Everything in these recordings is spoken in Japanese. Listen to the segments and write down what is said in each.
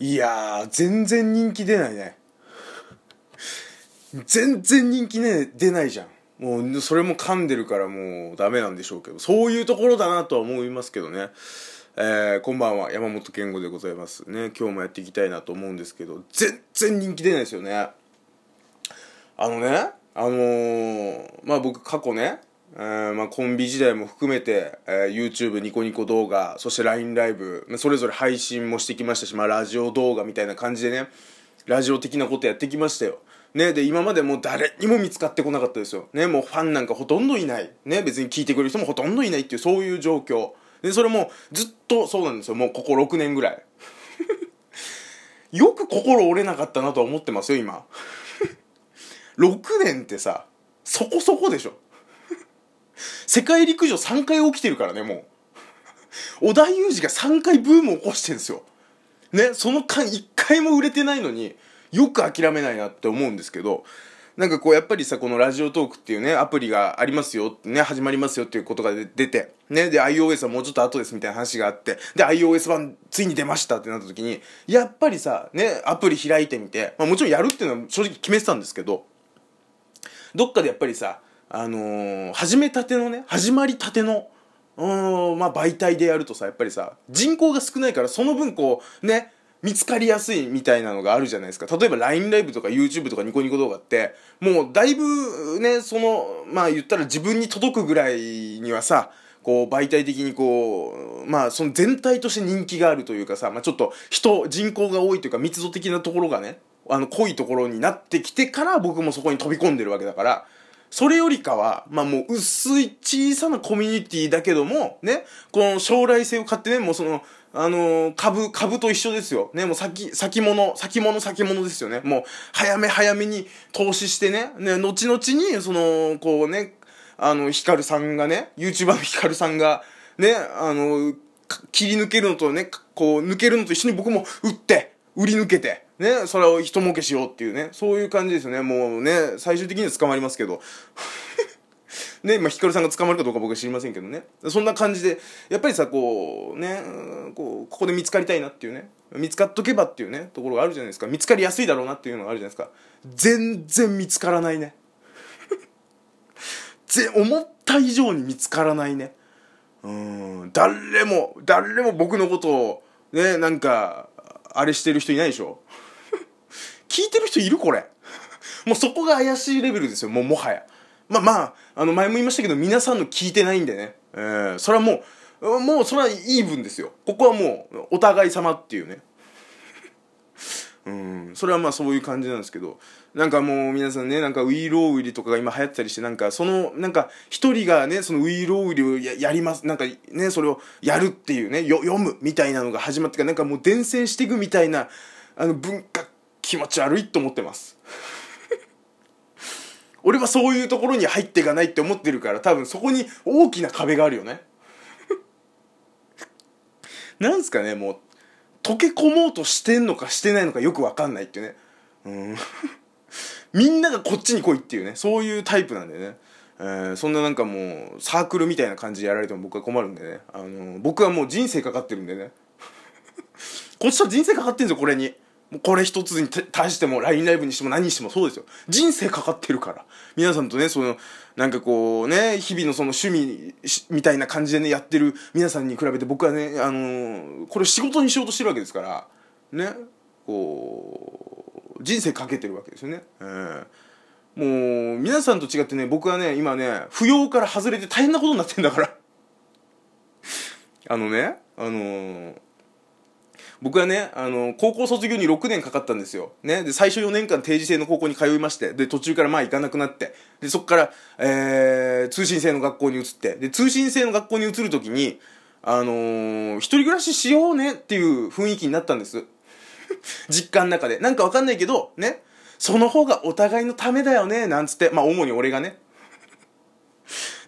いや全然人気出ないね。全然人気ね出ないじゃん。もうそれも噛んでるからもうダメなんでしょうけど。そういうところだなとは思いますけどね。えー、こんばんは。山本健吾でございますね。今日もやっていきたいなと思うんですけど。全然人気出ないですよね。あのねあのー、まあ僕過去ね、えー、まあ、コンビ時代も含めて、えー、YouTube ニコニコ動画そして LINE ライブそれぞれ配信もしてきましたし、まあ、ラジオ動画みたいな感じでねラジオ的なことやってきましたよね、で、今までもう誰にも見つかってこなかったですよ。ね、もうファンなんかほとんどいない。ね、別に聞いてくれる人もほとんどいないっていう、そういう状況。で、それもずっとそうなんですよ。もうここ6年ぐらい。よく心折れなかったなとは思ってますよ、今。6年ってさ、そこそこでしょ。世界陸上3回起きてるからね、もう。織田裕二が3回ブームを起こしてんですよ。ね、その間1回も売れてないのに、よく諦めないなって思うんですけど、なんかこうやっぱりさこのラジオトークっていうねアプリがありますよね始まりますよっていうことが出てねで iOS はもうちょっと後ですみたいな話があってで iOS 版ついに出ましたってなった時にやっぱりさねアプリ開いてみて、まあ、もちろんやるっていうのは正直決めてたんですけどどっかでやっぱりさあのー、始めたてのね始まりたてのうんまあ媒体でやるとさやっぱりさ人口が少ないからその分こうね見つかりやすいみたいなのがあるじゃないですか。例えば LINE ライブとか YouTube とかニコニコ動画って、もうだいぶね、その、まあ言ったら自分に届くぐらいにはさ、こう媒体的にこう、まあその全体として人気があるというかさ、まあちょっと人、人口が多いというか密度的なところがね、あの濃いところになってきてから僕もそこに飛び込んでるわけだから、それよりかは、まあもう薄い小さなコミュニティだけども、ね、この将来性を買ってね、もうその、あのー、株、株と一緒ですよ。ね、もう先、先物、先物、先物ですよね。もう、早め早めに投資してね、ね、後々に、その、こうね、あの、ヒカルさんがね、YouTuber のヒカルさんが、ね、あの、切り抜けるのとね、こう、抜けるのと一緒に僕も売って、売り抜けて、ね、それを人儲けしようっていうね、そういう感じですよね。もうね、最終的には捕まりますけど。ね、まあ、ヒカルさんが捕まるかどうか僕は知りませんけどね。そんな感じで、やっぱりさ、こう、ね、こう、ここで見つかりたいなっていうね、見つかっとけばっていうね、ところがあるじゃないですか。見つかりやすいだろうなっていうのがあるじゃないですか。全然見つからないね。ぜ、思った以上に見つからないね。うん、誰も、誰も僕のことを、ね、なんか、あれしてる人いないでしょ聞いてる人いるこれ。もうそこが怪しいレベルですよ、もうもはや。まあまあ、あの前も言いましたけど、皆さんの聞いてないんでね。えー、それはもう、もうそれはイーブンですよ。ここはもう、お互い様っていうね。うん、それはまあそういう感じなんですけど、なんかもう皆さんね、なんかウィーローウリとかが今流行ったりして、なんかその、なんか一人がね、そのウィーローウリをやります、なんかね、それをやるっていうね、読むみたいなのが始まってから、なんかもう伝染していくみたいな、あの文化気持ち悪いと思ってます。俺はそういうところに入っていかないって思ってるから多分そこに大きな壁があるよね。なんすかねもう溶け込もうとしてんのかしてないのかよく分かんないっていうね。うん。みんながこっちに来いっていうねそういうタイプなんでね。えー、そんななんかもうサークルみたいな感じでやられても僕は困るんでね、あのー、僕はもう人生かかってるんでね。こっちは人生かかってんですよこれに。もうこれ一つに対しても LINE ライブにしても何にしてもそうですよ。人生かかってるから。皆さんとねそのなんかこうね日々のその趣味みたいな感じでねやってる皆さんに比べて僕はねあのー、これ仕事にしようとしてるわけですから。ね。こう人生かけてるわけですよね、えー、もう皆さんと違ってね僕はね今ね扶養から外れて大変なことになってんだから。あのねあのー僕はね、あの、高校卒業に6年かかったんですよ。ね。で、最初4年間定時制の高校に通いまして、で、途中からまあ行かなくなって、で、そこから、えー、通信制の学校に移って、で、通信制の学校に移るときに、あのー、一人暮らししようねっていう雰囲気になったんです。実家の中で。なんかわかんないけど、ね。その方がお互いのためだよね、なんつって。まあ、主に俺がね。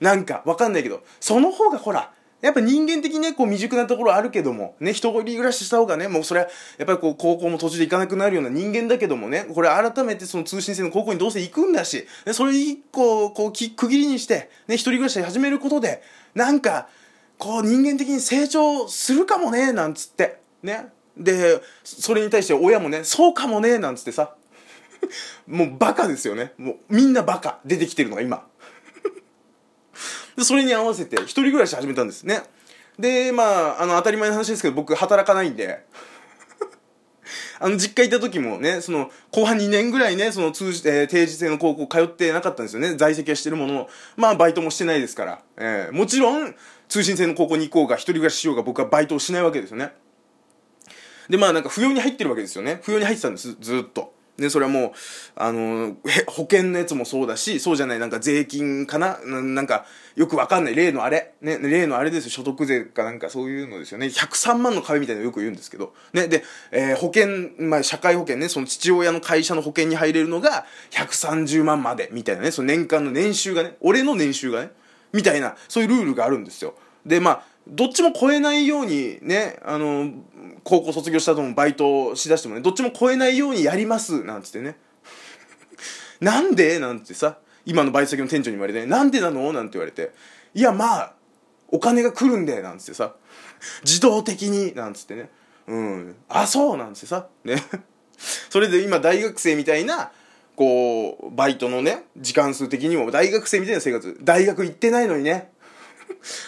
なんかわかんないけど、その方がほら、やっぱ人間的にね、こう未熟なところあるけども、ね、一人暮らしした方がね、もうそれは、やっぱりこう、高校も途中で行かなくなるような人間だけどもね、これ改めてその通信制の高校にどうせ行くんだし、ね、それ一個、こう、区切りにして、ね、一人暮らし始めることで、なんか、こう、人間的に成長するかもね、なんつって、ね、でそれに対して親もねそうかもねなんつってさ。もうバカですよね。もうみんなバカ出てきてるのが今。でそれに合わせて一人暮らし始めたんですねでまああの当たり前の話ですけど僕働かないんで あの、実家行った時もね、その、後半2年ぐらいね、その通じ、えー、定時制の高校通ってなかったんですよね。在籍はしてるものの、まあ、バイトもしてないですから。えー、もちろん、通信制の高校に行こうが、一人暮らししようが、僕はバイトをしないわけですよね。で、まあ、なんか、扶養に入ってるわけですよね。扶養に入ってたんです、ずっと。で、それはもう、あの、保険のやつもそうだし、そうじゃない、なんか税金かな？なんか、よくわかんない、例のあれ。ね、例のあれですよ、所得税かなんか。そういうのですよね。103万の壁みたいなのよく言うんですけど。ね、で、えー、保険、まあ、社会保険ね、その父親の会社の保険に入れるのが、130万まで、みたいなね、その年間の年収がね、俺の年収がね、みたいな、そういうルールがあるんですよ。で、まあ、どっちも超えないようにね、あの、高校卒業した後もバイトしだしてもね、どっちも超えないようにやります、なんつってね。なんで？なんてさ、今のバイト先の店長に言われて、なんでなの？なんて言われて、いや、まあ、お金が来るんで、なんつってさ、自動的に、なんつってね。うん。あ、そう？なんつってさ、ね。それで今大学生みたいな、こう、バイトのね、時間数的にも大学生みたいな生活。大学行ってないのにね。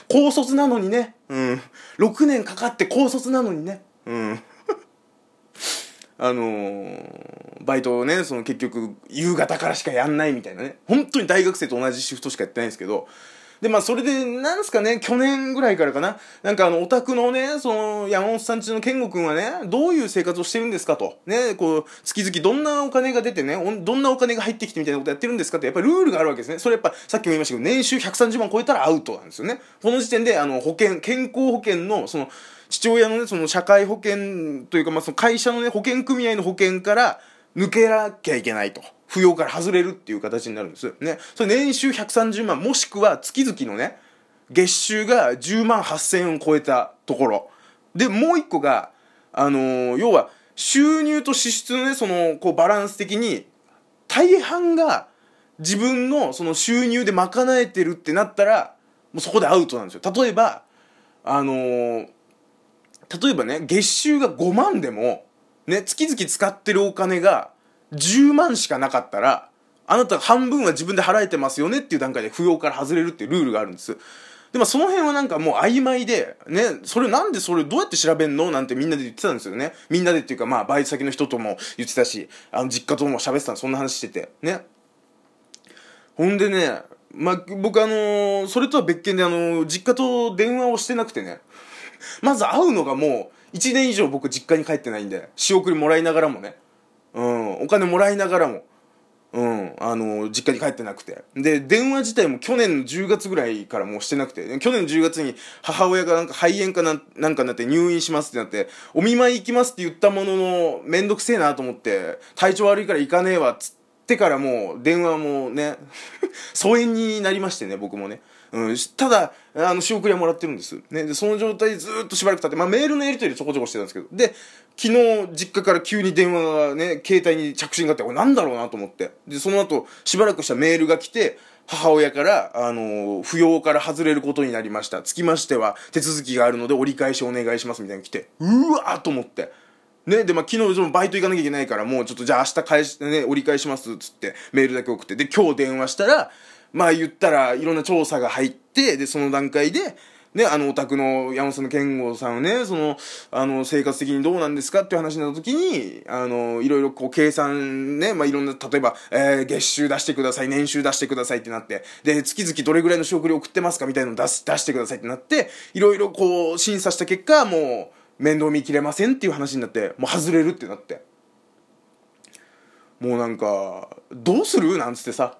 高卒なのにね。うん。6年かかって高卒なのにね。うん。あのー、バイトをね、その結局、夕方からしかやんないみたいなね。本当に大学生と同じシフトしかやってないんですけど、で、まあ、それで、なんすかね、去年ぐらいからかな。なんかあの、オタクのね、その、山本さんちの健吾くんはね、どういう生活をしてるんですかと。ね、こう、月々どんなお金が出てね、どんなお金が入ってきてみたいなことやってるんですかって、やっぱりルールがあるわけですね。それやっぱ、さっきも言いましたけど、年収130万超えたらアウトなんですよね。この時点で、あの、保険、健康保険の、その、父親のね、その社会保険というか、まあ、その会社のね、保険組合の保険から抜けなきゃいけないと。扶養から外れるっていう形になるんです。ね。それ年収130万、もしくは月々のね、月収が10万8000円を超えたところ。で、もう一個が、あのー、要は、収入と支出のね、その、こう、バランス的に、大半が自分のその収入で賄えてるってなったら、もうそこでアウトなんですよ。例えば、あのー、例えばね、月収が5万でも、ね、月々使ってるお金が10万しかなかったら、あなた半分は自分で払えてますよねっていう段階で扶養から外れるっていうルールがあるんです。でもその辺はなんかもう曖昧で、ね、それなんでそれどうやって調べんの？なんてみんなで言ってたんですよね。みんなでっていうかまあバイト先の人とも言ってたし、あの実家とも喋ってたそんな話してて。ね。ほんでね、まあ、僕あのー、それとは別件であのー、実家と電話をしてなくてね。まず会うのがもう1年以上僕実家に帰ってないんで、仕送りもらいながらもね。お金もらいながらも。うん、あの、実家に帰ってなくて。で、電話自体も去年の10月ぐらいからもうしてなくて、去年の10月に母親がなんか肺炎かななんかになって入院しますってなって、お見舞い行きますって言ったものの、めんどくせえなと思って、体調悪いから行かねえわっつってからもう、電話もね、疎遠になりましてね、僕もね。うん、ただ、あの、仕送りはもらってるんです。ね、で、その状態でずっとしばらく経って、まあ、メールのやり取りでちょこちょこしてたんですけど、で、昨日、実家から急に電話がね、携帯に着信があって、これなんだろうなと思って。で、その後、しばらくしたメールが来て、母親から、あの、扶養から外れることになりました。つきましては、手続きがあるので折り返しお願いします、みたいに来て、うわーと思って。ね、で、まあ、昨日、バイト行かなきゃいけないから、もうちょっと、じゃあ明日返し、ね、折り返します、つって、メールだけ送って、で、今日電話したら、まあ言ったらいろんな調査が入って、で、その段階で、ね、あの、お宅の山本の健吾さんをね、その、あの、生活的にどうなんですかっていう話になった時に、あの、いろいろこう、計算ね、まあ、いろんな、例えば、えー、月収出してください、年収出してくださいってなって、で、月々どれぐらいの仕送り送ってますかみたいなの出す、出してくださいってなって、いろいろこう、審査した結果、もう、面倒見きれませんっていう話になって、もう外れるってなって。もうなんか、どうする？なんつってさ、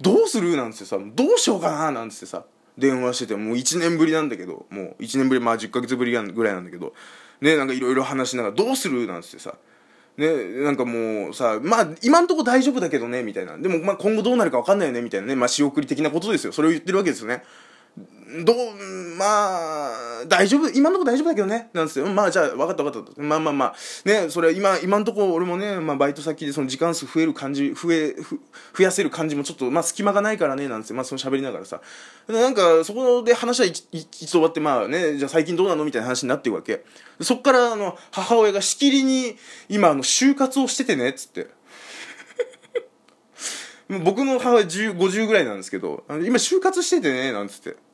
どうするなんつってさ、どうしようかななんつってさ、電話してて、もう1年ぶりなんだけど、もう1年ぶり、まあ10ヶ月ぶりぐらいなんだけど、ね、なんかいろいろ話しながら、どうするなんつってさ、ね、なんかもうさ、まあ、今んとこ大丈夫だけどね、みたいな。でも、まあ、今後どうなるか分かんないよね、みたいなね。まあ、仕送り的なことですよ。それを言ってるわけですよね。どう、まあ、大丈夫、今のとこ大丈夫だけどね、なんですよ。まあ、じゃあ、分かった分かった。まあまあまあ、ね、それ今、今のとこ俺もね、まあ、バイト先でその時間数増える感じ、増え、増やせる感じもちょっと、まあ、隙間がないからね、なんですよ。まあ、その喋りながらさ。なんか、そこで話は一度終わって、まあね、じゃあ最近どうなのみたいな話になっていくわけ。そっから、あの、母親がしきりに、今、あの、就活をしててね、っつって。僕の母親50ぐらいなんですけど、今就活しててね、なんつって。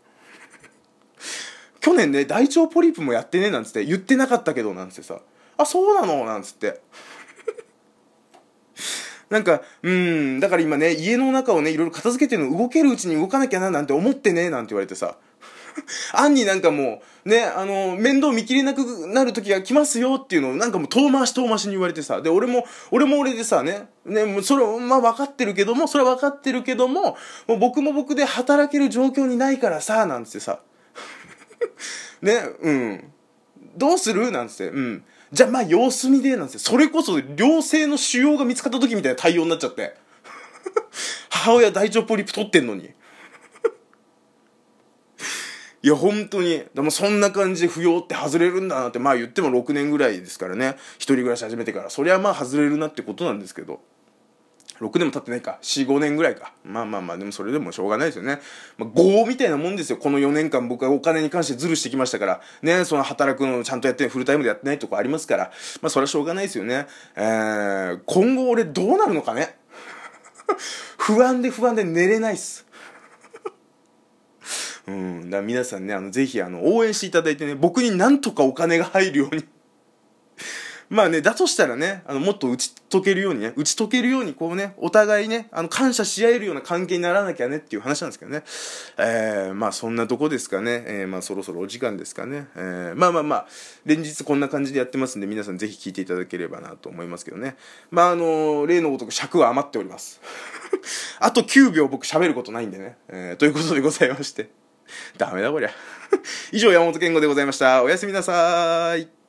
去年ね、大腸ポリープもやってね、なんつって、言ってなかったけど、なんつってさ、あ、そうなの？なんつって。なんか、うん、だから今ね、家の中をね、いろいろ片付けてるの動けるうちに動かなきゃな、なんて思ってね、なんて言われてさ。案になんかもう、ね、あの、面倒見きれなくなる時が来ますよっていうのをなんかもう遠回し遠回しに言われてさ。で、俺も、俺も俺でさ、ね、ね、もうそれ、まあ分かってるけども、それは分かってるけども、もう僕も僕で働ける状況にないからさ、なんつってさ。ね、うん。どうする？なんつって、うん。じゃあまあ様子見で、なんつって、それこそ良性の腫瘍が見つかった時みたいな対応になっちゃって。母親大腸ポリプ取ってんのに。いや、本当に。でもそんな感じで不要って外れるんだなって、まあ言っても6年ぐらいですからね。一人暮らし始めてから。そりゃまあ外れるなってことなんですけど。6年も経ってないか45年ぐらいか。まあまあまあでもそれでもしょうがないですよね、まあ、業みたいなもんですよ。この4年間僕はお金に関してズルしてきましたから。ねその働くのをちゃんとやってフルタイムでやってないとこありますから。まあそれはしょうがないですよね。えー、今後俺どうなるのかね。不安で不安で寝れないっす。うん、だ皆さんね、あの、ぜひ、あの、応援していただいてね、僕になんとかお金が入るようにまあね、だとしたらね、あの、もっと打ち解けるようにね、打ち解けるように、こうね、お互いね、あの、感謝し合えるような関係にならなきゃねっていう話なんですけどね。えー、まあそんなとこですかね。えー、まあそろそろお時間ですかね。えー、まあまあまあ、連日こんな感じでやってますんで、皆さんぜひ聞いていただければなと思いますけどね。まああの、例のごとく尺は余っております。あと9秒僕喋ることないんでね。えー、ということでございまして。ダメだこりゃ。以上、山本健吾でございました。おやすみなさい。